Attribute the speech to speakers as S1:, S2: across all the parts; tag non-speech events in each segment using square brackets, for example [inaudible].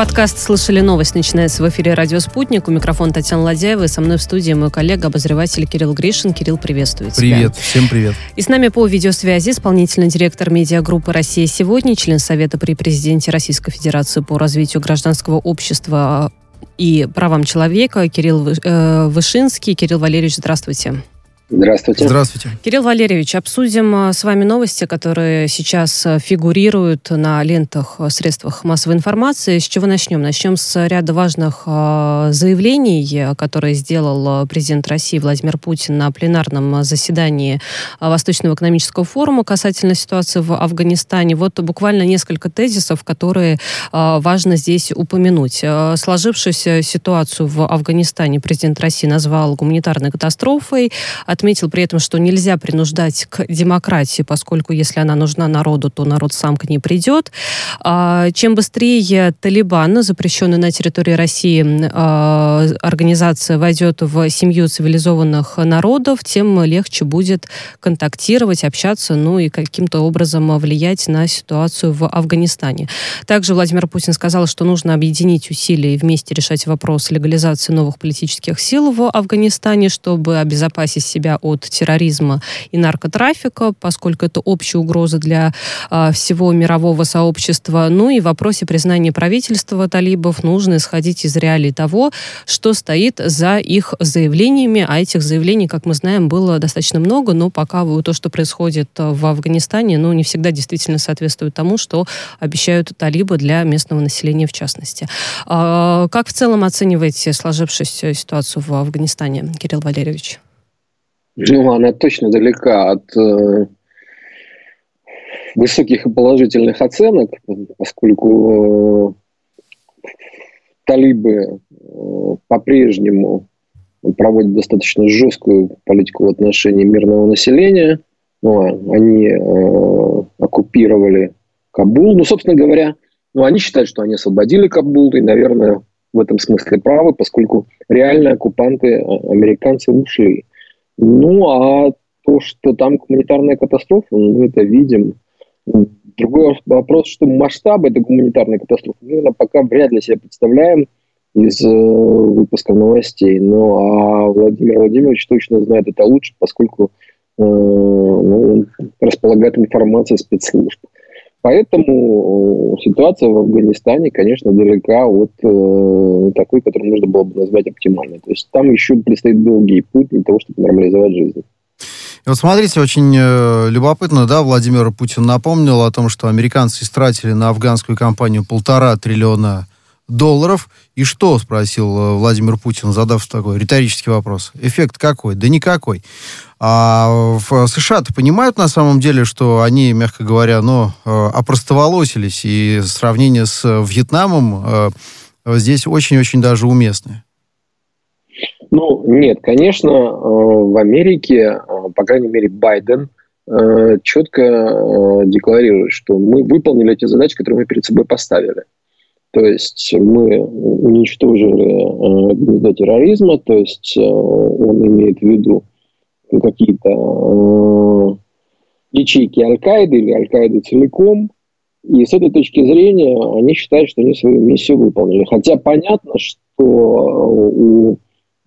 S1: Подкаст «Слышали новость» начинается в эфире «Радио Спутник». У микрофона Татьяна Ладяева и со мной в студии мой коллега, обозреватель Кирилл Гришин. Кирилл, приветствую
S2: тебя. Привет, всем привет.
S1: И с нами по видеосвязи исполнительный директор медиагруппы «Россия сегодня», член Совета при президенте Российской Федерации по развитию гражданского общества и правам человека Кирилл э, Вышинский. Кирилл Валерьевич, здравствуйте.
S3: Здравствуйте.
S2: Здравствуйте.
S1: Кирилл Валерьевич, обсудим а, с вами новости, которые сейчас а, фигурируют на лентах а, средствах массовой информации. С чего начнем? Начнем с ряда важных заявлений, которые сделал президент России Владимир Путин на пленарном заседании Восточного экономического форума касательно ситуации в Афганистане. Вот буквально несколько тезисов, которые важно здесь упомянуть. Сложившуюся ситуацию в Афганистане президент России назвал гуманитарной катастрофой, отметил при этом, что нельзя принуждать к демократии, поскольку если она нужна народу, то народ сам к ней придет. А, чем быстрее Талибан, запрещенный на территории России а, организация, войдет в семью цивилизованных народов, тем легче будет контактировать, общаться, ну и каким-то образом влиять на ситуацию в Афганистане. Также Владимир Путин сказал, что нужно объединить усилия и вместе решать вопрос легализации новых политических сил в Афганистане, чтобы обезопасить себя себя от терроризма и наркотрафика, поскольку это общая угроза для э, всего мирового сообщества. Ну и в вопросе признания правительства талибов нужно исходить из реалий того, что стоит за их заявлениями, а этих заявлений, как мы знаем, было достаточно много, но пока то, что происходит в Афганистане, ну, не всегда действительно соответствует тому, что обещают талибы для местного населения в частности. А, как в целом оцениваете сложившуюся ситуацию в Афганистане, Кирилл Валерьевич?
S3: Ну, она точно далека от э, высоких и положительных оценок, поскольку э, талибы э, по-прежнему проводят достаточно жесткую политику в отношении мирного населения. Ну, они э, оккупировали Кабул. Ну, собственно говоря, ну, они считают, что они освободили Кабул, и, наверное, в этом смысле правы, поскольку реальные оккупанты, э, американцы, ушли. Ну, а то, что там гуманитарная катастрофа, ну, мы это видим. Другой вопрос, что масштаб этой гуманитарной катастрофы, мы пока вряд ли себе представляем из э, выпуска новостей. Ну, а Владимир Владимирович точно знает это лучше, поскольку э, ну, располагает информацией спецслужб. Поэтому э, ситуация в Афганистане, конечно, далека от э, такой, которую можно было бы назвать оптимальной. То есть там еще предстоит долгий путь для того, чтобы нормализовать жизнь.
S2: И вот смотрите, очень э, любопытно, да, Владимир Путин напомнил о том, что американцы истратили на афганскую кампанию полтора триллиона долларов. И что, спросил э, Владимир Путин, задав такой риторический вопрос. Эффект какой? Да никакой. А в США-то понимают на самом деле, что они, мягко говоря, ну, э, опростоволосились, и сравнение с Вьетнамом э, здесь очень-очень даже уместное.
S3: Ну, нет, конечно, в Америке, по крайней мере, Байден четко декларирует, что мы выполнили эти задачи, которые мы перед собой поставили. То есть мы уничтожили гнездо терроризма, то есть он имеет в виду какие-то э, ячейки Аль-Каиды или Аль-Каиды целиком. И с этой точки зрения они считают, что они свою миссию выполнили. Хотя понятно, что у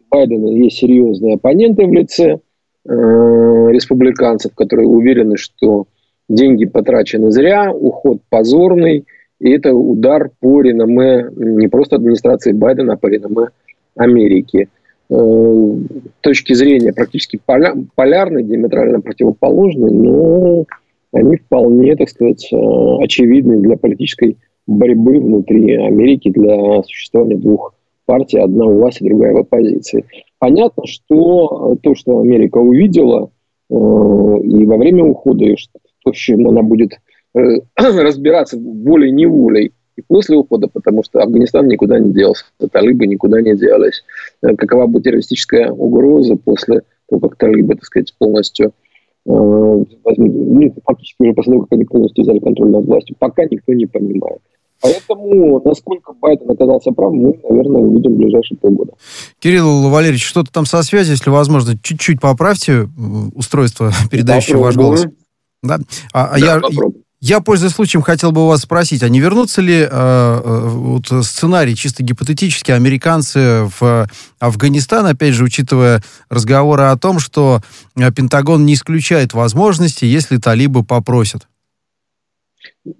S3: Байдена есть серьезные оппоненты в лице э, республиканцев, которые уверены, что деньги потрачены зря, уход позорный, и это удар по реноме не просто администрации Байдена, а по реноме Америки. Э, точки зрения практически поля, полярные, диаметрально противоположные, но они вполне, так сказать, э, очевидны для политической борьбы внутри Америки, для существования двух партий, одна у власти, другая в оппозиции. Понятно, что то, что Америка увидела э, и во время ухода, и то, с чем она будет [clears throat] разбираться волей-неволей, и после ухода, потому что Афганистан никуда не делся, талибы никуда не делались. Э, какова будет террористическая угроза после того, как талибы, так сказать, полностью э, ну, фактически уже после того, как они полностью взяли контроль над властью, пока никто не понимает. Поэтому, насколько Байден оказался прав, мы, наверное, увидим в ближайшие полгода.
S2: Кирилл Валерьевич, что-то там со связью, если возможно, чуть-чуть поправьте устройство, передающее ваш голос. Да,
S3: а, да я, попробуй.
S2: Я, пользуясь случаем, хотел бы у вас спросить, а не вернутся ли э, э, вот сценарий чисто гипотетически американцы в Афганистан, опять же, учитывая разговоры о том, что э, Пентагон не исключает возможности, если талибы попросят?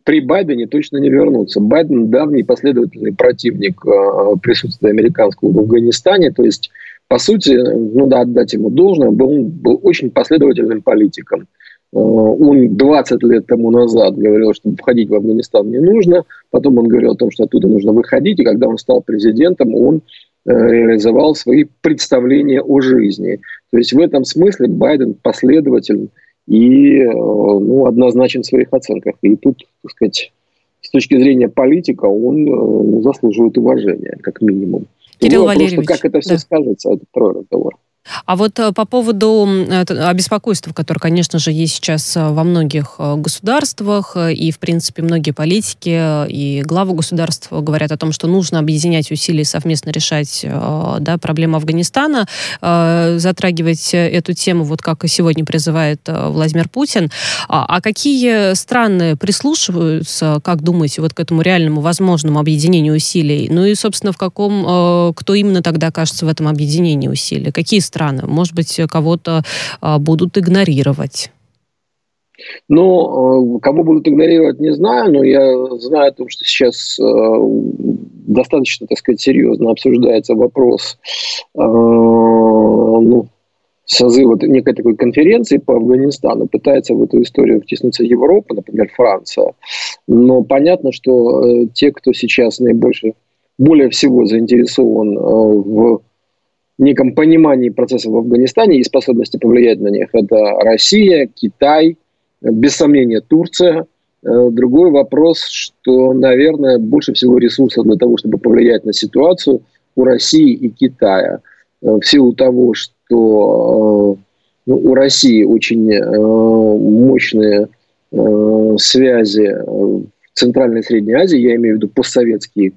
S3: При Байдене точно не вернутся. Байден давний последовательный противник э, присутствия американского в Афганистане, то есть по сути, ну да, отдать ему должное, был, был очень последовательным политиком. Э, он 20 лет тому назад говорил, что входить в Афганистан не нужно. Потом он говорил о том, что оттуда нужно выходить. И когда он стал президентом, он э, реализовал свои представления о жизни. То есть в этом смысле Байден последователь и э, ну, однозначен в своих оценках. И тут, так сказать, с точки зрения политика он ну, заслуживает уважения, как минимум.
S1: Кирилл Вопрос, Валерьевич.
S3: Как это все да. скажется, это второй разговор.
S1: А вот э, по поводу обеспокойства, которое, конечно же, есть сейчас э, во многих э, государствах, и, в принципе, многие политики и главы государств говорят о том, что нужно объединять усилия, совместно решать да, проблему Афганистана, затрагивать эту тему, вот как и сегодня призывает Владимир Путин. А, а какие страны прислушиваются, как думаете, вот к этому реальному возможному объединению усилий? Ну и, собственно, в каком, кто именно тогда окажется в этом объединении усилий? Какие страны? Может быть, кого-то а, будут игнорировать?
S3: Ну, э, кого будут игнорировать, не знаю, но я знаю о том, что сейчас э, достаточно, так сказать, серьезно обсуждается вопрос э, ну, созыва некой такой конференции по Афганистану. Пытается в эту историю втиснуться Европа, например, Франция. Но понятно, что те, кто сейчас наибольше, более всего заинтересован в неком понимании процессов в Афганистане и способности повлиять на них. Это Россия, Китай, без сомнения Турция. Э, другой вопрос, что, наверное, больше всего ресурсов для того, чтобы повлиять на ситуацию у России и Китая. Э, в силу того, что э, ну, у России очень мощные связи в Центральной и Средней Азии, я имею в виду постсоветские Э,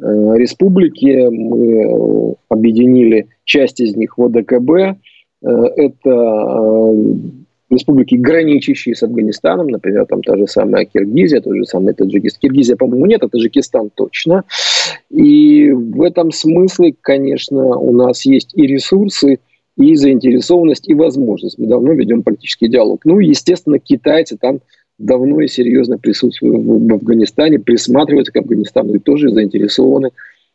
S3: республики. Мы э, объединили часть из них в ОДКБ. Э, это республики, граничащие с Афганистаном, например, там та же самая Киргизия, тот же самый Таджикистан. Киргизия, по-моему, нет, а Таджикистан точно. И в этом смысле, конечно, у нас есть и ресурсы, и заинтересованность, и возможность. Мы давно ведем политический диалог. Ну, естественно, китайцы там давно и серьезно присутствуют в Афганистане, присматриваются к Афганистану и тоже заинтересованы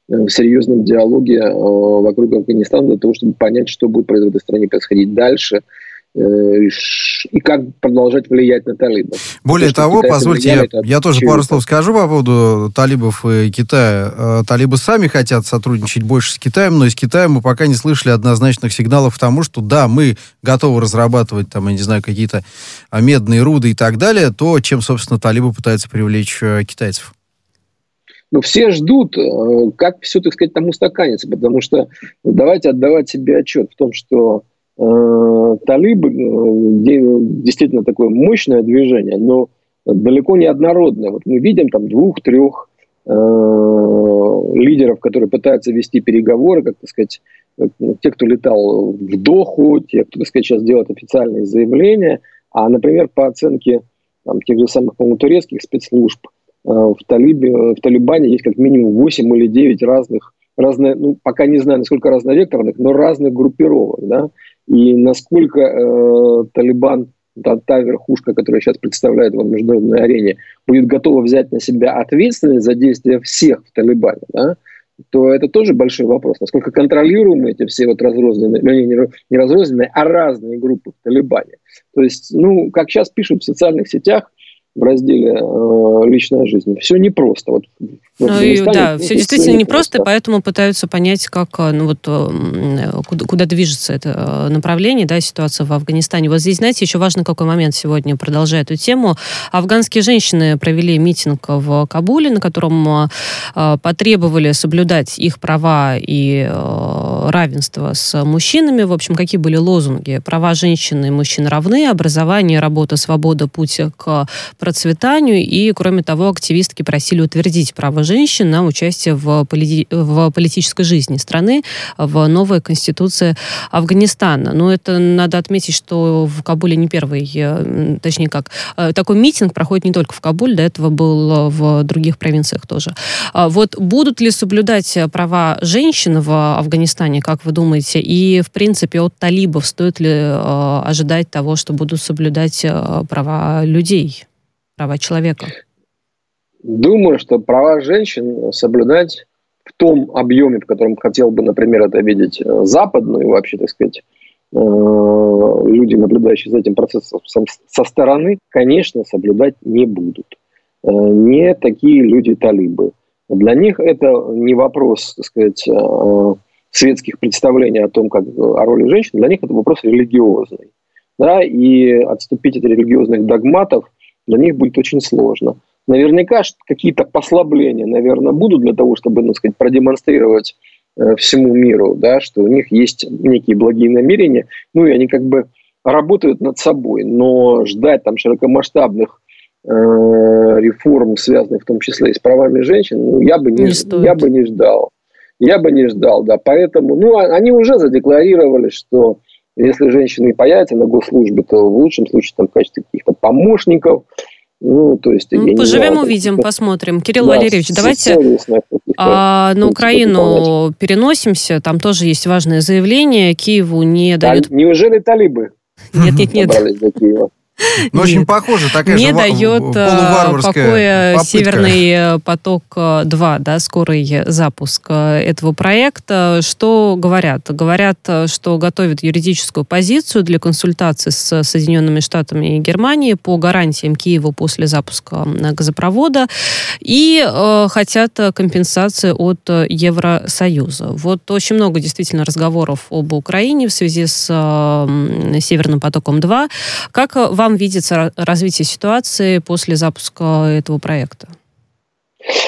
S3: э, в серьезном диалоге э, вокруг Афганистана для того, чтобы понять, что будет в этой стране происходить дальше – и как продолжать влиять на талибов.
S2: Более того, позвольте, я, я тоже пару слов скажу по поводу талибов и Китая. Э, талибы сами хотят сотрудничать больше с Китаем, но из Китая мы пока не слышали однозначных сигналов к тому, что да, мы готовы разрабатывать там, я не знаю, какие-то медные руды и так далее, то, чем, собственно, талибы пытаются привлечь э, китайцев.
S3: Ну, все ждут, как все, так сказать, там устаканится, потому что давайте отдавать себе отчет в том, что Э, талибы э, действительно такое мощное движение, но далеко не однородное. Вот мы видим там двух-трех э, лидеров, которые пытаются вести переговоры, как так сказать, ну, те, кто летал в Доху, те, кто, так сказать, сейчас делает официальные заявления. А, например, по оценке там, тех же самых, по-моему, турецких спецслужб, в, Талибе, в Талибане есть как минимум 8 или 9 разных, разные, ну, пока не знаю, насколько разновекторных, но разных группировок, да, и насколько э, Талибан, та, та верхушка, которая сейчас представляет его в международной арене, будет готова взять на себя ответственность за действия всех в Талибане, да, то это тоже большой вопрос. Насколько контролируемы эти все вот разрозненные, ну, не разрозненные, а разные группы в Талибане. То есть, ну, как сейчас пишут в социальных сетях, в разделе э, «Личная жизнь». Все непросто. Вот,
S1: ну, и, да, все действительно непросто, не поэтому пытаются понять, как, э, ну, вот, э, куда, куда движется это э, направление, да, ситуация в Афганистане. Вот здесь, знаете, еще важный какой момент сегодня, продолжая эту тему. Афганские женщины провели митинг в Кабуле, на котором э, потребовали соблюдать их права и э, равенства с мужчинами. В общем, какие были лозунги? Права женщины и мужчин равны, образование, работа, свобода, путь к процветанию. И, кроме того, активистки просили утвердить право женщин на участие в, полити... в политической жизни страны в новой конституции Афганистана. Но это надо отметить, что в Кабуле не первый, э, точнее как, э, такой митинг проходит не только в Кабуле, до этого был в других провинциях тоже. А вот будут ли соблюдать права женщин в Афганистане, как вы думаете? И, в принципе, от талибов стоит ли э, ожидать того, что будут соблюдать права людей, права человека?
S3: Думаю, что права женщин соблюдать в том объеме, в котором хотел бы, например, это видеть западную, вообще, так сказать, Э, люди, наблюдающие за этим процессом со стороны, конечно, соблюдать не будут. Э, не такие люди талибы. Для них это не вопрос, так сказать, э, светских представлений о том, как о роли женщин, для них это вопрос религиозный. Да, и отступить от религиозных догматов для них будет очень сложно. Наверняка какие-то послабления, наверное, будут для того, чтобы, так сказать, продемонстрировать Э, всему миру, да, что у них есть некие благие намерения, ну и они как бы работают над собой, но ждать там широкомасштабных э, реформ, связанных в том числе и с правами женщин, ну, я бы не, не я бы не ждал. Я бы не ждал, да. Поэтому, ну, а, они уже задекларировали, что если женщины появятся на госслужбе, то в лучшем случае там в качестве каких-то помощников,
S1: ну, то есть, ну, поживем, знаю, увидим, посмотрим. Кирилл да, Валерьевич, давайте а, на Украину переносимся. Там тоже есть важное заявление. Киеву не дают...
S3: Неужели талибы?
S1: Нет, нет, нет.
S2: Ну, очень похоже, такая
S1: Не же дает э, покоя попытка. Северный э, поток-2, да, скорый запуск э, этого проекта. Что говорят? Говорят, что готовят юридическую позицию для консультации с Соединенными Штатами и Германией по гарантиям Киеву после запуска газопровода и э, хотят компенсации от Евросоюза. Вот очень много действительно разговоров об Украине в связи с э, Северным потоком-2. Как вам вам видится развитие ситуации после запуска этого проекта?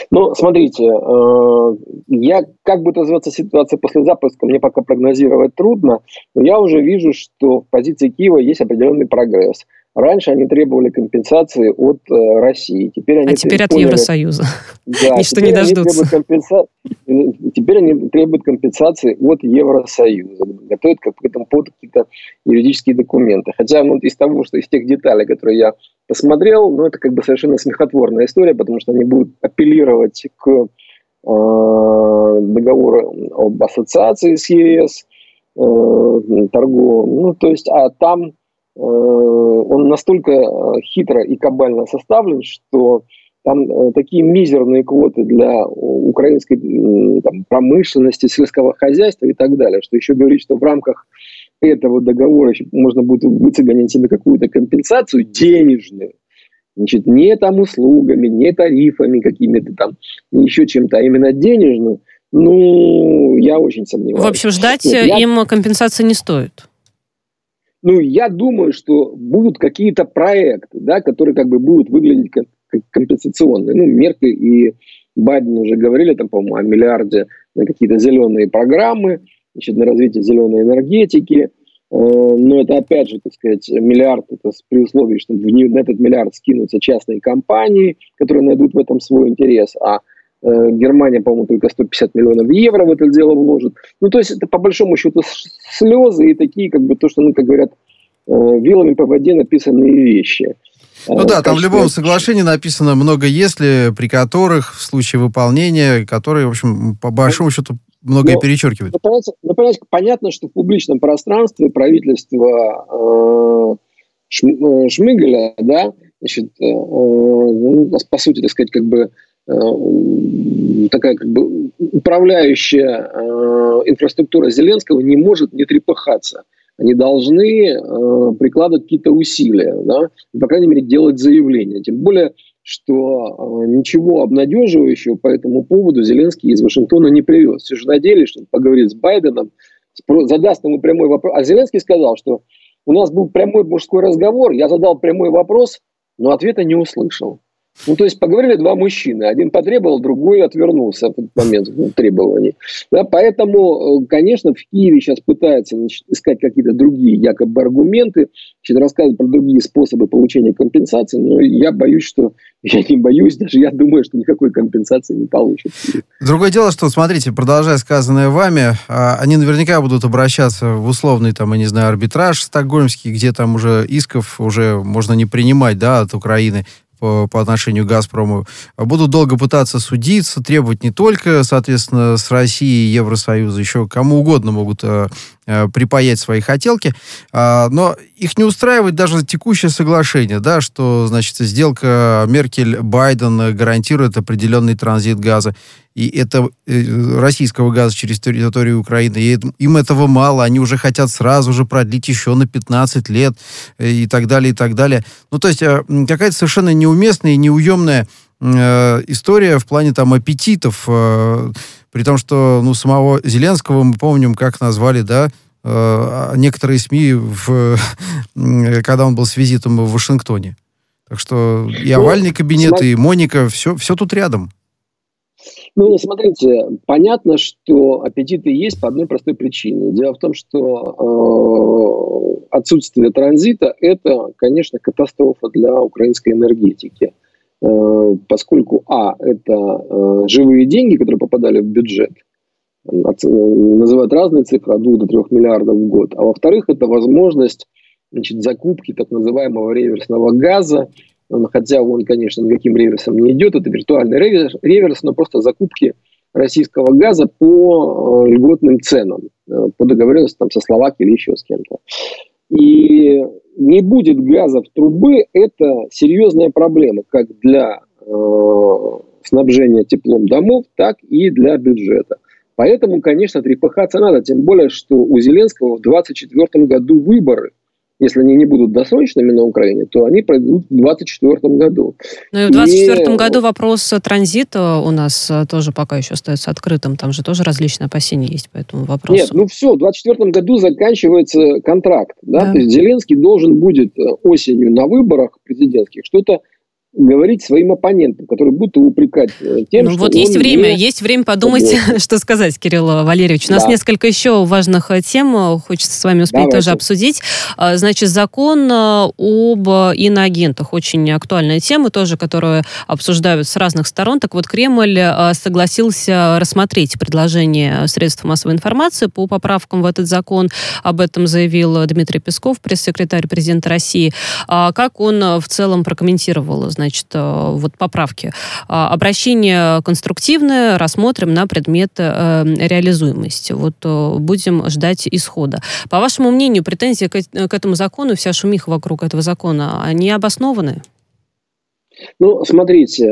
S3: Ну, смотрите, э, я, как будет развиваться ситуация после запуска, мне пока прогнозировать трудно, но я уже вижу, что в позиции Киева есть определенный прогресс. Раньше они требовали компенсации от э, России.
S1: Теперь они а теперь от Евросоюза. [laughs] Да, Ничто не дождутся.
S3: Они компенса... Теперь они требуют компенсации от Евросоюза. Готовят к этому поводу какие-то юридические документы. Хотя ну, из того, что из тех деталей, которые я посмотрел, ну, это как бы совершенно смехотворная история, потому что они будут апеллировать к э, договору об ассоциации с ЕС, э, торговым. Ну, то есть, а там он настолько э, хитро и кабально составлен, что там э, такие мизерные квоты для украинской там, промышленности, сельского хозяйства и так далее, что еще говорить, что в рамках этого договора можно будет выцегонить себе какую-то компенсацию денежную, значит, не там услугами, не тарифами какими-то там, не еще чем-то, а именно денежную, ну, я очень сомневаюсь.
S1: В общем, ждать Нет, я... им компенсации не стоит.
S3: Ну, я думаю, что будут какие-то проекты, да, которые как бы будут выглядеть как, как компенсационные. Ну, Меркель и Байден уже говорили, там, по-моему, о миллиарде на какие-то зеленые программы, значит, на развитие зеленой энергетики. Э, но это, опять же, так сказать, миллиард, это при условии, что на этот миллиард скинутся частные компании, которые найдут в этом свой интерес, а Германия, по-моему, только 150 миллионов евро в это дело вложит. Ну, то есть это по большому счету слезы и такие, как бы то, что, ну, как говорят, э, вилами по воде написанные вещи.
S2: Ну да, там в любом соглашении написано много «если», при которых в случае выполнения, которые, в общем, по большому счету многое но, перечеркивают. Ну,
S3: понятно, ну, понятно, понятно, что в публичном пространстве правительство э, Шмыгаля, да, значит, э, ну, по сути, так сказать, как бы Э, такая как бы управляющая э, инфраструктура Зеленского не может не трепыхаться. Они должны э, прикладывать какие-то усилия, да, по крайней мере, делать заявления. Тем более, что ничего обнадеживающего по этому поводу Зеленский из Вашингтона не привез. Все же надеялись, что он поговорит с Байденом, задаст ему прямой вопрос. А Зеленский сказал, что у нас был прямой мужской разговор, я задал прямой вопрос, но ответа не услышал. Ну, то есть поговорили два мужчины. Один потребовал, другой отвернулся в этот момент ну, требований. Да, поэтому, э, конечно, в Киеве сейчас пытаются значит, искать какие-то другие якобы аргументы, значит, рассказывать про другие способы получения компенсации. Но я боюсь, что [laughs] я не боюсь, даже я думаю, что никакой компенсации не получат.
S2: Другое дело, что, смотрите, продолжая сказанное вами, а, они наверняка будут обращаться в условный, там, я не знаю, арбитраж стокгольмский, где там уже исков уже можно не принимать, да, от Украины по, по отношению к «Газпрому», будут долго пытаться судиться, требовать не только, соответственно, с Россией, Евросоюза, еще кому угодно могут э, э, припаять свои хотелки, э, но их не устраивает даже текущее соглашение, да, что, значит, сделка Меркель-Байден гарантирует определенный транзит газа и это э, российского газа через территорию Украины, и им этого мало, они уже хотят сразу же продлить еще на 15 лет э, и так далее, и так далее. Ну, то есть э, какая-то совершенно неуместная и неуемная история в плане там аппетитов, при том, что ну, самого Зеленского мы помним, как назвали, да, а некоторые СМИ, в, [laughs] когда он был с визитом в Вашингтоне. Так что и ну, овальный кабинет, и Моника, все, все тут рядом.
S3: Ну, смотрите, понятно, что аппетиты есть по одной простой причине. Дело в том, что э, отсутствие транзита – это, конечно, катастрофа для украинской энергетики. Э, поскольку, а, это э, живые деньги, которые попадали в бюджет, от, э, называют разные цифры, от 2 до 3 миллиардов в год. А во-вторых, это возможность значит, закупки так называемого реверсного газа, хотя он, конечно, никаким реверсом не идет, это виртуальный реверс, реверс но просто закупки российского газа по э, льготным ценам, э, по договоренности там, со Словакией или еще с кем-то. И не будет газа в трубы, это серьезная проблема как для э, снабжения теплом домов, так и для бюджета. Поэтому, конечно, трепыхаться надо, тем более, что у Зеленского в 2024 году выборы – если они не будут досрочными на Украине, то они пройдут в 2024 году.
S1: Ну и в 2024 и... году вопрос транзита у нас э, тоже пока еще остается открытым. Там же тоже различные опасения есть по этому вопросу.
S3: Нет, ну все, в 2024 году заканчивается контракт. Да? Да. То есть Зеленский должен будет э, осенью на выборах президентских что-то говорить своим оппонентам, которые будут его упрекать э, тем, ну,
S1: что вот есть время, не... есть время подумать, [laughs] что сказать, Кирилл Валерьевич. У нас да. несколько еще важных э, тем, э, хочется с вами успеть Давайте. тоже обсудить. Значит, закон об иноагентах, очень актуальная тема тоже, которую обсуждают с разных сторон. Так вот, Кремль согласился рассмотреть предложение средств массовой информации по поправкам в этот закон. Об этом заявил Дмитрий Песков, пресс-секретарь президента России. А как он в целом прокомментировал, значит, значит, э, вот поправки. А, обращение конструктивное, рассмотрим на предмет э, реализуемости. Вот э, будем ждать исхода. По вашему мнению, претензии к этому закону, вся шумиха вокруг этого закона, они обоснованы?
S3: Ну, смотрите,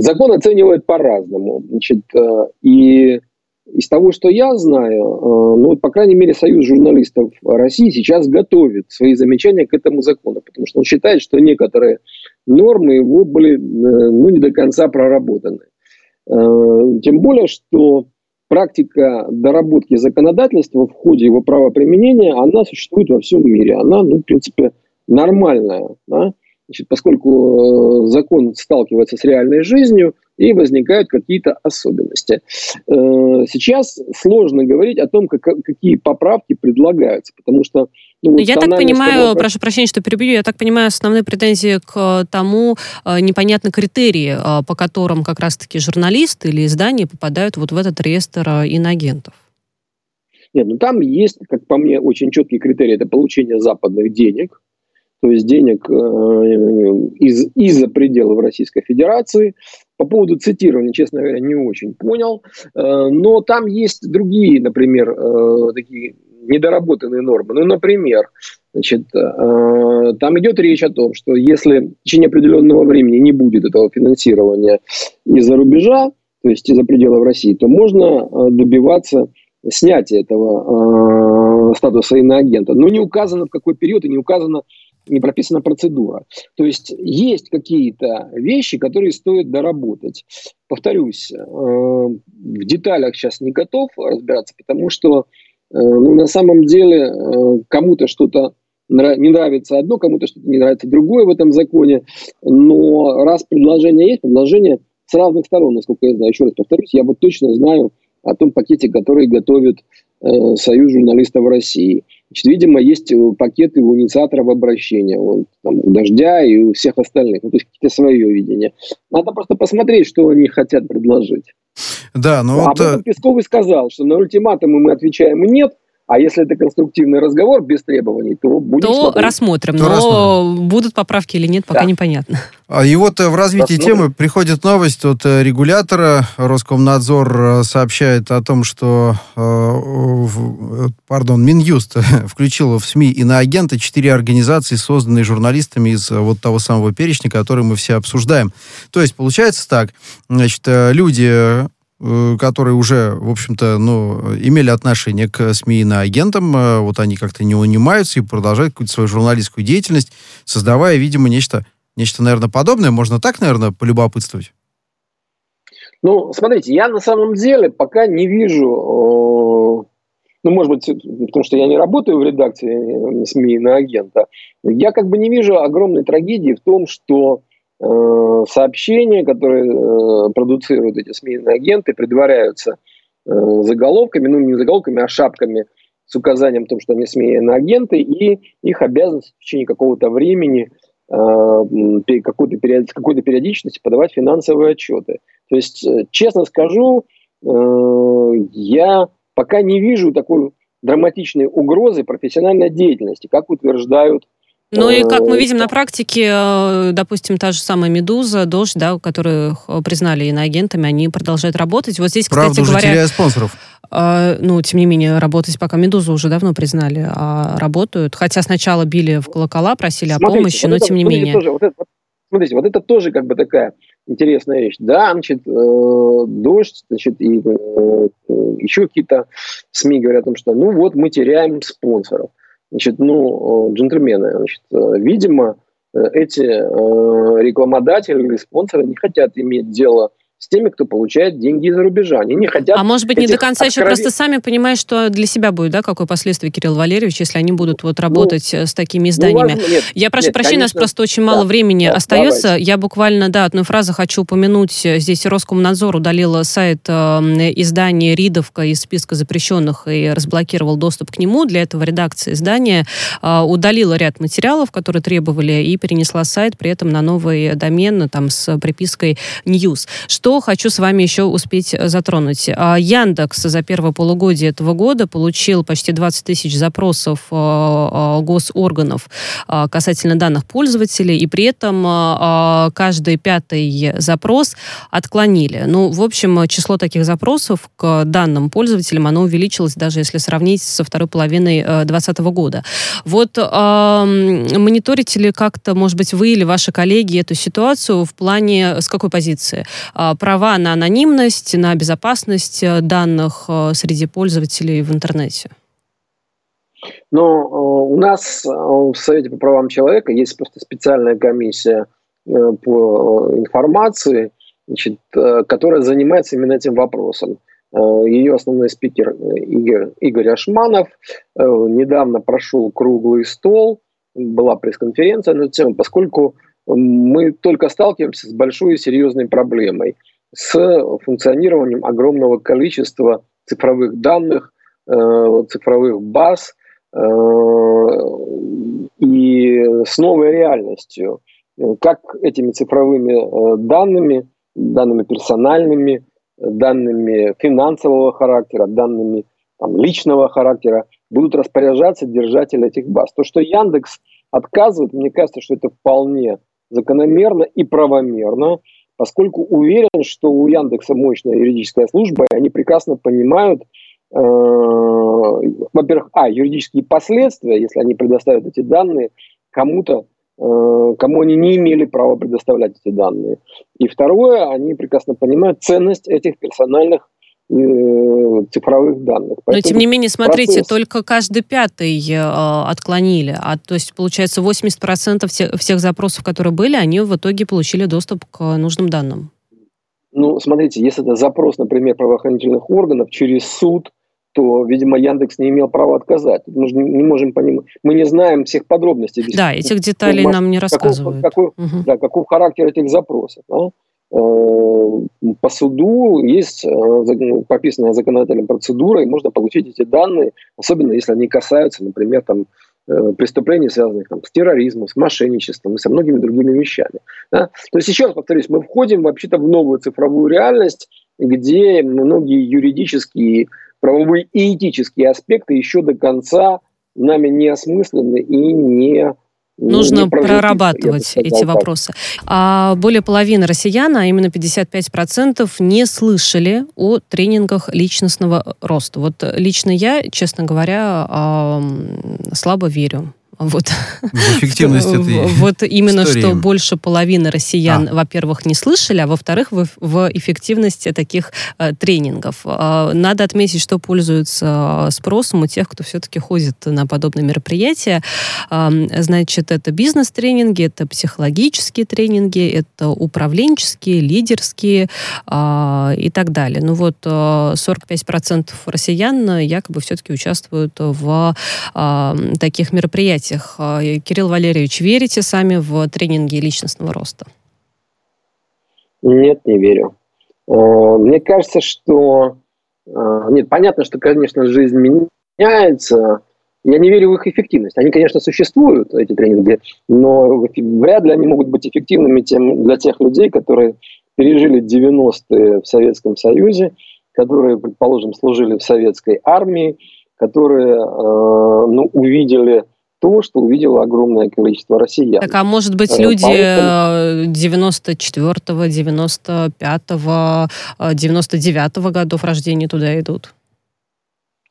S3: закон оценивают по-разному. Значит, и из того, что я знаю, э, ну, по крайней мере, Союз журналистов России сейчас готовит свои замечания к этому закону, потому что он считает, что некоторые нормы его были, э, ну, не до конца проработаны. Э, тем более, что практика доработки законодательства в ходе его правоприменения, она существует во всем мире. Она, ну, в принципе, нормальная. Да? Значит, поскольку закон сталкивается с реальной жизнью, и возникают какие-то особенности. Э, сейчас сложно говорить о том, как, какие поправки предлагаются, потому что...
S1: Ну, я так понимаю, вопрос... прошу прощения, что перебью, я так понимаю, основные претензии к тому э, непонятны критерии, э, по которым как раз-таки журналисты или издания попадают вот в этот реестр иноагентов.
S3: Нет, ну там есть, как по мне, очень четкий критерий. Это получение западных денег, то есть денег из, из-за пределов Российской Федерации, по поводу цитирования, честно говоря, не очень понял. Э, но там есть другие, например, э, такие недоработанные нормы. Ну, например, значит, э, там идет речь о том, что если в течение определенного времени не будет этого финансирования из-за рубежа, то есть из-за пределов России, то можно добиваться снятия этого статуса иноагента. Но не указано в какой период и не указано не прописана процедура. То есть есть какие-то вещи, которые стоит доработать. Повторюсь, э, в деталях сейчас не готов разбираться, потому что э, ну, на самом деле э, кому-то что-то не нравится одно, кому-то что-то не нравится другое в этом законе. Но раз предложение есть, предложение с разных сторон, насколько я знаю. Еще раз повторюсь, я вот точно знаю о том пакете, который готовит э, Союз журналистов России. Значит, видимо, есть э, пакеты у инициаторов обращения, вот, там, у Дождя и у всех остальных. Ну, то есть какие-то свое видение. Надо просто посмотреть, что они хотят предложить.
S2: Да, но
S3: а вот... Потом Песков и сказал, что на ультиматумы мы отвечаем «нет», а если это конструктивный разговор без требований, то будем
S1: То смотреть. рассмотрим. То но рассмотрим. будут поправки или нет, пока да. непонятно.
S2: А И вот э, в развитии рассмотрим. темы приходит новость от э, регулятора. Роскомнадзор э, сообщает о том, что, пардон, Минюст [laughs] включил в СМИ иноагенты четыре организации, созданные журналистами из вот того самого перечня, который мы все обсуждаем. То есть получается так, значит, люди которые уже, в общем-то, ну, имели отношение к СМИ и на агентам, э, вот они как-то не унимаются и продолжают какую-то свою журналистскую деятельность, создавая, видимо, нечто, нечто, наверное, подобное. Можно так, наверное, полюбопытствовать?
S3: Ну, смотрите, я на самом деле пока не вижу, э, ну, может быть, потому что я не работаю в редакции СМИ на агента, я как бы не вижу огромной трагедии в том, что Э, сообщения, которые э, продуцируют эти СМИ агенты, предваряются э, заголовками, ну не заголовками, а шапками с указанием о том, что они СМИ агенты, и их обязанность в течение какого-то времени какой-то какой-то периодичности подавать финансовые отчеты. То есть, честно скажу, я пока не вижу такой драматичной угрозы профессиональной деятельности, как утверждают
S1: ну и как мы видим на практике, э, допустим, та же самая «Медуза», «Дождь», да, которых признали иноагентами, они продолжают работать. Вот здесь,
S2: Правда, кстати говоря... теряя спонсоров.
S1: Э, ну, тем не менее, работать пока «Медузу» уже давно признали, а работают. Хотя сначала били в колокола, просили смотрите, о помощи, вот но это, тем не менее.
S3: Тоже, вот это, смотрите, вот это тоже как бы такая интересная вещь. Да, значит, э, «Дождь», значит, и э, еще какие-то СМИ говорят о том, что ну вот мы теряем спонсоров. Значит, ну, джентльмены, значит, э, видимо, э, эти э, рекламодатели или спонсоры не хотят иметь дело с теми, кто получает деньги из-за рубежа. Они не хотят...
S1: А может быть, не до конца откровен... еще просто сами понимают, что для себя будет, да, какое последствие, Кирилл Валерьевич, если они будут вот ну, работать ну, с такими изданиями. Ну, важно, нет, Я прошу нет, прощения, конечно, у нас просто очень мало да, времени да, остается. Давайте. Я буквально, да, одну фразу хочу упомянуть. Здесь Роскомнадзор удалила сайт э, издания «Ридовка» из списка запрещенных и разблокировал доступ к нему. Для этого редакция издания э, удалила ряд материалов, которые требовали, и перенесла сайт при этом на новый домен там, с припиской «News». Что хочу с вами еще успеть э, затронуть. А, Яндекс за первое полугодие этого года получил почти 20 тысяч запросов э, э, госорганов касательно данных пользователей, и при этом каждый пятый запрос отклонили. Ну, в общем, число таких запросов к данным пользователям, оно увеличилось, даже если сравнить со второй половиной 2020 года. Вот мониторите ли как-то, может быть, вы или ваши коллеги эту ситуацию в плане, с какой позиции? Права на анонимность, на безопасность э, данных э, среди пользователей в интернете?
S3: Но э, у нас в Совете по правам человека есть просто специальная комиссия по информации, значит, которая занимается именно этим вопросом. Ее основной спикер Игорь, Игорь Ашманов. Недавно прошел круглый стол, была пресс-конференция на эту тему, поскольку мы только сталкиваемся с большой и серьезной проблемой – с функционированием огромного количества цифровых данных, э, цифровых баз э, и с новой реальностью. Как этими цифровыми э, данными, данными персональными, данными финансового характера, данными там, личного характера будут распоряжаться держатели этих баз. То, что Яндекс отказывает, мне кажется, что это вполне закономерно и правомерно поскольку уверен, что у Яндекса мощная юридическая служба, и они прекрасно понимают, э, во-первых, а, юридические последствия, если они предоставят эти данные кому-то, э, кому они не имели права предоставлять эти данные. И второе, они прекрасно понимают ценность этих персональных цифровых данных.
S1: Поэтому Но тем не менее, смотрите, процесс... только каждый пятый э, отклонили. А, то есть, получается, 80% всех, всех запросов, которые были, они в итоге получили доступ к нужным данным.
S3: Ну, смотрите, если это запрос, например, правоохранительных органов через суд, то, видимо, Яндекс не имел права отказать. Мы же не можем понимать, мы не знаем всех подробностей.
S1: Да, этих деталей нам не рассказывают.
S3: Какой, какой, угу. да, каков характер этих запросов. Да? Э, по суду есть э, прописанная законодателем процедура, и можно получить эти данные, особенно если они касаются, например, там, э, преступлений, связанных там, с терроризмом, с мошенничеством и со многими другими вещами. Да? То есть, еще раз повторюсь, мы входим вообще-то в новую цифровую реальность, где многие юридические правовые и этические аспекты еще до конца нами не осмыслены и не
S1: ну, Нужно не прорабатывать сказал, эти так. вопросы. А более половины россиян, а именно 55%, не слышали о тренингах личностного роста. Вот лично я, честно говоря, слабо верю вот.
S2: В эффективность этой
S1: Вот именно, истории. что больше половины россиян, а. во-первых, не слышали, а во-вторых, в, в эффективности таких э, тренингов. Э, надо отметить, что пользуются спросом у тех, кто все-таки ходит на подобные мероприятия. Э, значит, это бизнес-тренинги, это психологические тренинги, это управленческие, лидерские э, и так далее. Ну вот э, 45% россиян якобы все-таки участвуют в э, таких мероприятиях мероприятиях. А, Кирилл Валерьевич, верите сами в тренинги личностного роста?
S3: Нет, не верю. А, мне кажется, что... А, нет, понятно, что, конечно, жизнь меняется. Я не верю в их эффективность. Они, конечно, существуют, эти тренинги, но вряд ли они могут быть эффективными тем, для тех людей, которые пережили 90-е в Советском Союзе, которые, предположим, служили в советской армии, которые ну, увидели то, что увидело огромное количество россиян.
S1: Так, а может быть, э, люди Поэтому... 94-го, 95-го, 99-го годов рождения туда идут?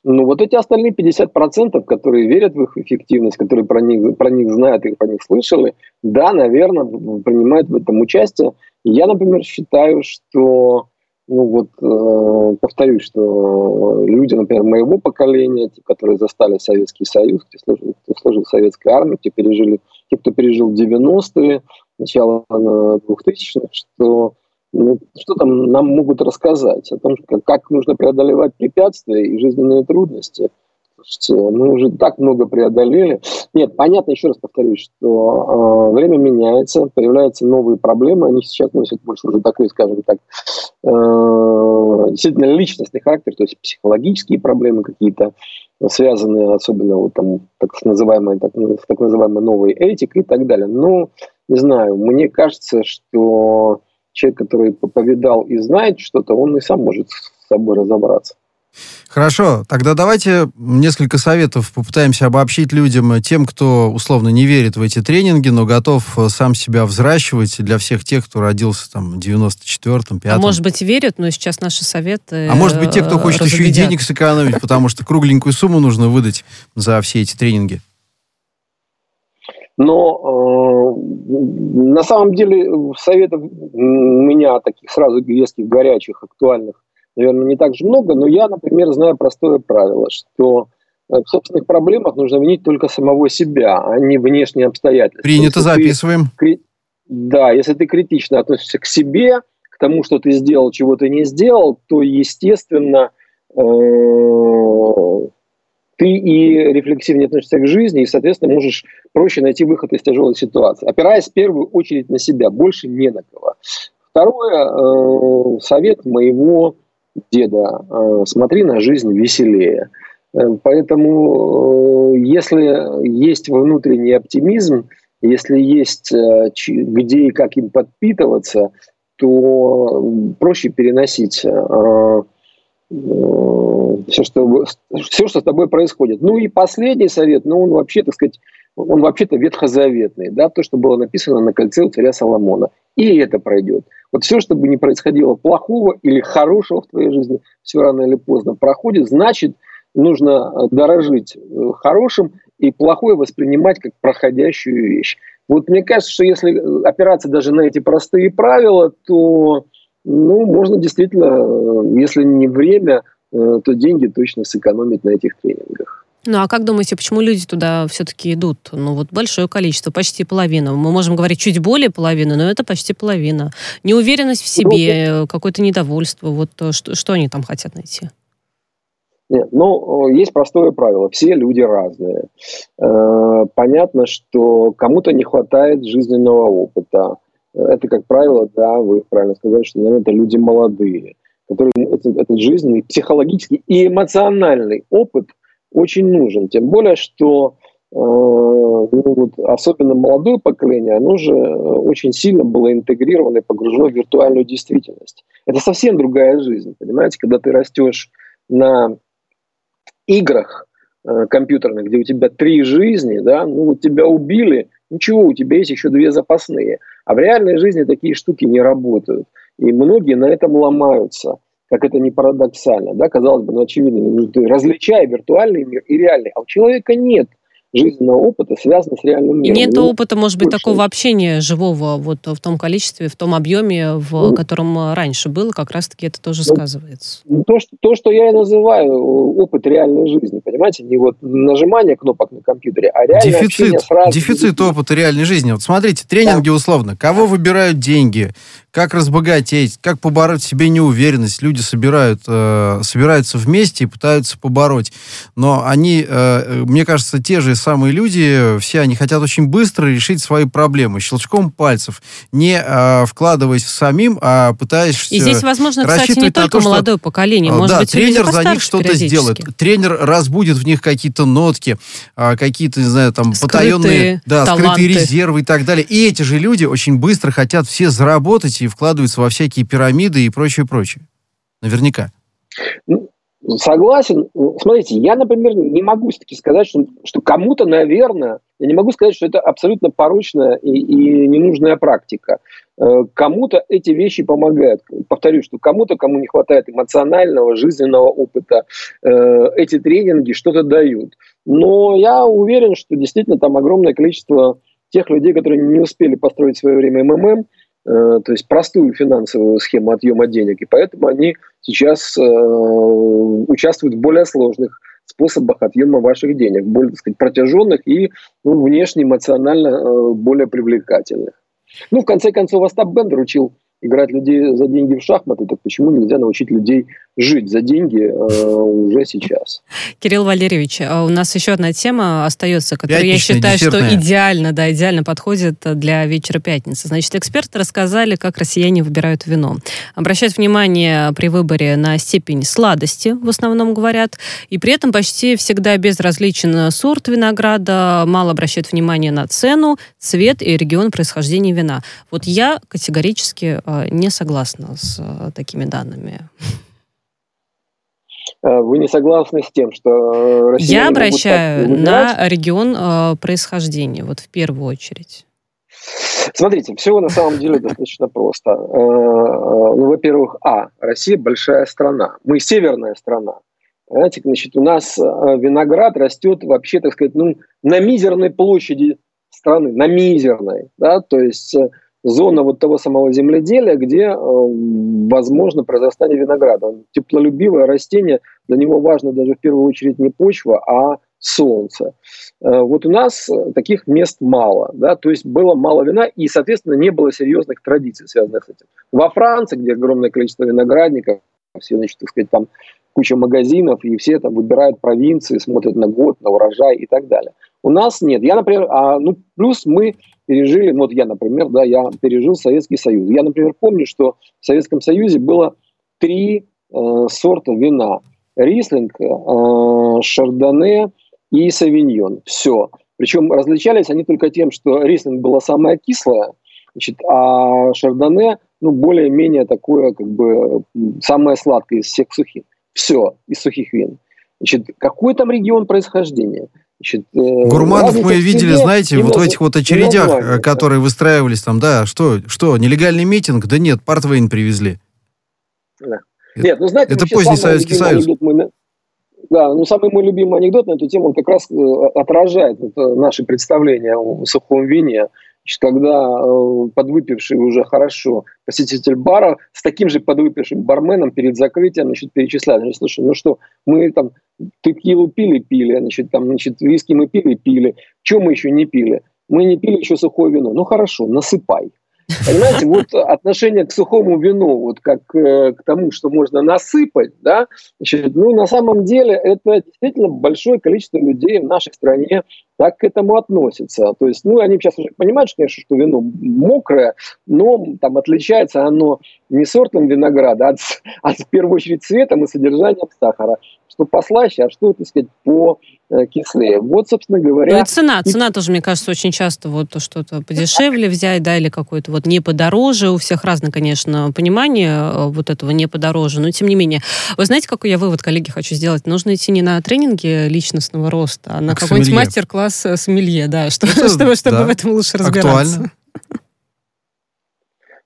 S3: Ну, вот эти остальные 50%, которые верят в их эффективность, которые про них, про них знают и про них слышали, да, наверное, принимают в этом участие. Я, например, считаю, что ну вот, э, повторюсь, что люди, например, моего поколения, те, которые застали Советский Союз, те, служили, кто служил в советской армии, те, пережили, те, кто пережил 90-е, начало 2000-х, что ну, что там нам могут рассказать о том, как, нужно преодолевать препятствия и жизненные трудности – мы уже так много преодолели. Нет, понятно, еще раз повторюсь, что э, время меняется, появляются новые проблемы, они сейчас носят больше уже такой, скажем так, э, действительно личностный характер, то есть психологические проблемы какие-то, связанные особенно вот там так называемой, так, так называемой новой этикой и так далее. Но, не знаю, мне кажется, что человек, который повидал и знает что-то, он и сам может с собой разобраться.
S2: Хорошо, тогда давайте несколько советов попытаемся обобщить людям, тем, кто условно не верит в эти тренинги, но готов э, сам себя взращивать для всех тех, кто родился там в 94-м, 5 А
S1: может быть верят, но сейчас наши советы
S2: А может быть те, кто хочет разубедят. еще и денег сэкономить, потому что кругленькую сумму нужно выдать за все эти тренинги.
S3: Но э, на самом деле советов у меня таких сразу резких, горячих, актуальных наверное, не так же много, но я, например, знаю простое правило, что э, в собственных проблемах нужно винить только самого себя, а не внешние обстоятельства.
S2: Принято, если записываем.
S3: Ты, да, если ты критично относишься к себе, к тому, что ты сделал, чего ты не сделал, то, естественно, э, ты и рефлексивнее относишься к жизни, и, соответственно, можешь проще найти выход из тяжелой ситуации, опираясь в первую очередь на себя, больше не на кого. Второе, э, совет моего деда, э, смотри на жизнь веселее. Э, поэтому, э, если есть внутренний оптимизм, если есть где и как им подпитываться, то проще переносить все, что, все, что с тобой происходит. Ну и последний совет, ну он вообще, так сказать, он вообще-то ветхозаветный, да, то, что было написано на кольце у царя Соломона. И это пройдет. Вот все, что бы ни происходило плохого или хорошего в твоей жизни, все рано или поздно проходит, значит, нужно э, дорожить э, хорошим и плохое воспринимать как проходящую вещь. Вот мне кажется, что если э, опираться даже на эти простые правила, то ну, можно действительно, если не время, то деньги точно сэкономить на этих тренингах.
S1: Ну а как думаете, почему люди туда все-таки идут? Ну вот большое количество, почти половина. Мы можем говорить чуть более половины, но это почти половина. Неуверенность в себе, ну, какое-то недовольство. Вот что, что они там хотят найти?
S3: Нет, ну, есть простое правило. Все люди разные. Э, понятно, что кому-то не хватает жизненного опыта. Это, как правило, да, вы правильно сказали, что, наверное, это люди молодые, которым этот, этот жизненный, психологический и эмоциональный опыт очень нужен. Тем более, что э, ну, вот, особенно молодое поколение, оно же очень сильно было интегрировано и погружено в виртуальную действительность. Это совсем другая жизнь, понимаете, когда ты растешь на играх э, компьютерных, где у тебя три жизни, да, ну вот тебя убили, ничего, у тебя есть еще две запасные. А в реальной жизни такие штуки не работают. И многие на этом ломаются, как это не парадоксально. Да? Казалось бы, ну очевидно, ну, ты различай виртуальный мир и реальный, а у человека нет – жизненного опыта связано с реальным миром.
S1: И нет ну, опыта, может быть, больше. такого общения живого вот в том количестве, в том объеме, в ну, котором раньше было, как раз-таки это тоже ну, сказывается.
S3: Ну, то что, то, что я и называю э, опыт реальной жизни, понимаете, не вот нажимание кнопок на компьютере, а реальное
S2: дефицит, дефицит опыта реальной жизни. Вот смотрите, тренинги да. условно, кого выбирают деньги, как разбогатеть, как побороть в себе неуверенность. Люди собирают, э, собираются вместе и пытаются побороть. Но они, э, мне кажется, те же самые люди, все они хотят очень быстро решить свои проблемы щелчком пальцев, не э, вкладываясь самим, а пытаясь
S1: И здесь, возможно, кстати, не только то, молодое что, поколение, может
S2: да,
S1: быть,
S2: тренер за них что-то сделает. Тренер разбудит в них какие-то нотки, э, какие-то, не знаю, там, скрытые потаенные, да, таланты. скрытые резервы и так далее. И эти же люди очень быстро хотят все заработать и вкладываются во всякие пирамиды и прочее, прочее. Наверняка.
S3: Ну, согласен. Смотрите, я, например, не могу все-таки сказать, что, что кому-то, наверное, я не могу сказать, что это абсолютно порочная и, и ненужная практика. Э, кому-то эти вещи помогают. Повторюсь, что кому-то, кому не хватает эмоционального, жизненного опыта, э, эти тренинги что-то дают. Но я уверен, что действительно там огромное количество тех людей, которые не успели построить в свое время МММ, то есть простую финансовую схему отъема денег, и поэтому они сейчас э, участвуют в более сложных способах отъема ваших денег, более, так сказать, протяженных и ну, внешне эмоционально э, более привлекательных. Ну, в конце концов, Остап Бендер учил играть людей за деньги в шахматы, так почему нельзя научить людей жить за деньги э, уже сейчас?
S1: Кирилл Валерьевич, а у нас еще одна тема остается, которая я считаю, десертная. что идеально, да, идеально подходит для вечера пятницы. Значит, эксперты рассказали, как россияне выбирают вино. Обращают внимание при выборе на степень сладости, в основном говорят, и при этом почти всегда безразличен сорт винограда, мало обращают внимание на цену, цвет и регион происхождения вина. Вот я категорически Э, не согласна с э, такими данными.
S3: Э, вы не согласны с тем, что
S1: Я обращаю на регион э, происхождения, вот в первую очередь.
S3: Смотрите, все на самом деле достаточно просто. Ну, во-первых, а, Россия большая страна. Мы северная страна. Понимаете, значит, у нас виноград растет вообще, так сказать, ну, на мизерной площади страны, на мизерной, да, то есть зона вот того самого земледелия, где э, возможно произрастание винограда. Он теплолюбивое растение, для него важно даже в первую очередь не почва, а солнце. Э, вот у нас таких мест мало, да, то есть было мало вина и, соответственно, не было серьезных традиций, связанных с этим. Во Франции, где огромное количество виноградников, все, значит, так сказать, там куча магазинов, и все там выбирают провинции, смотрят на год, на урожай и так далее. У нас нет. Я, например, а, ну, плюс мы пережили, ну, вот я, например, да, я пережил Советский Союз. Я, например, помню, что в Советском Союзе было три э, сорта вина. Рислинг, э, Шардоне и Савиньон. Все. Причем различались они только тем, что Рислинг была самая кислая, значит, а Шардоне, ну, более-менее такое, как бы, самое сладкое из всех сухих. Все, из сухих вин. Значит, какой там регион происхождения?
S2: Значит, э, Гурманов мы видели, знаете, вот в этих вот очередях, э, которые выстраивались там, да, что, что, нелегальный митинг? Да нет, Портвейн привезли.
S3: Да. Нет, ну знаете, это поздний Советский Союз. Мы, да, ну самый мой любимый анекдот на эту тему, он как раз э, отражает вот, наши представления о сухом вине. Значит, когда э, подвыпивший уже хорошо посетитель бара с таким же подвыпившим барменом перед закрытием значит, перечисляет. Значит, слушай, ну что, мы там текилу пили-пили, значит, там, значит, виски мы пили-пили. Что мы еще не пили? Мы не пили еще сухое вино. Ну хорошо, насыпай. Понимаете, вот отношение к сухому вину, вот как э, к тому, что можно насыпать, да, значит, ну, на самом деле это действительно большое количество людей в нашей стране так к этому относятся. То есть, ну, они сейчас уже понимают, что, конечно, что вино мокрое, но там отличается оно не сортом винограда, а, а в первую очередь цветом и содержанием сахара что послаще, а что, так сказать, по э, кислее. Вот, собственно говоря...
S1: Ну и цена. Цена тоже, мне кажется, очень часто вот что-то подешевле взять, да, или какое-то вот не подороже. У всех разное, конечно, понимание э, вот этого не подороже, но тем не менее. Вы знаете, какой я вывод, коллеги, хочу сделать? Нужно идти не на тренинги личностного роста, а на какой-нибудь мастер-класс э, сомелье, да, [laughs] чтобы, чтобы, чтобы да. в этом лучше разбираться. Актуально.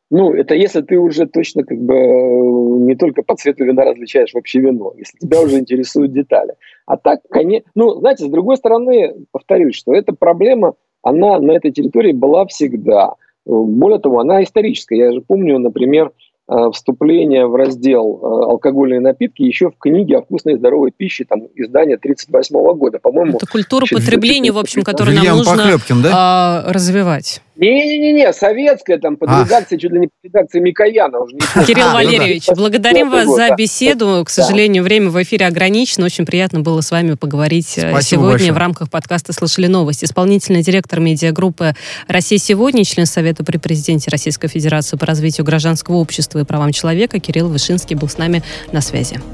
S3: Ну, это если ты уже точно как бы э, не только по цвету вина различаешь вообще вино, если тебя уже интересуют детали. А так, конечно, ну, знаете, с другой стороны, повторюсь, что эта проблема, она на этой территории была всегда. Более того, она историческая. Я же помню, например, Э, вступление в раздел э, алкогольные напитки еще в книге о вкусной и здоровой пище, там, издания 38 года, по-моему.
S1: Это культура потребления, в общем, которую нам нужно Похлебкин, да? а, развивать.
S3: Не-не-не, советская, там, под а. редакцией, чуть ли не под редакцией Микояна. Уже не
S1: Кирилл а, Валерьевич, ну, да. благодарим вас за беседу. К сожалению, время в эфире ограничено. Очень приятно было с вами поговорить э, Спасибо сегодня большое. в рамках подкаста «Слышали новости». Исполнительный директор медиагруппы «Россия сегодня», член Совета при президенте Российской Федерации по развитию гражданского общества и правам человека Кирилл Вышинский был с нами на связи.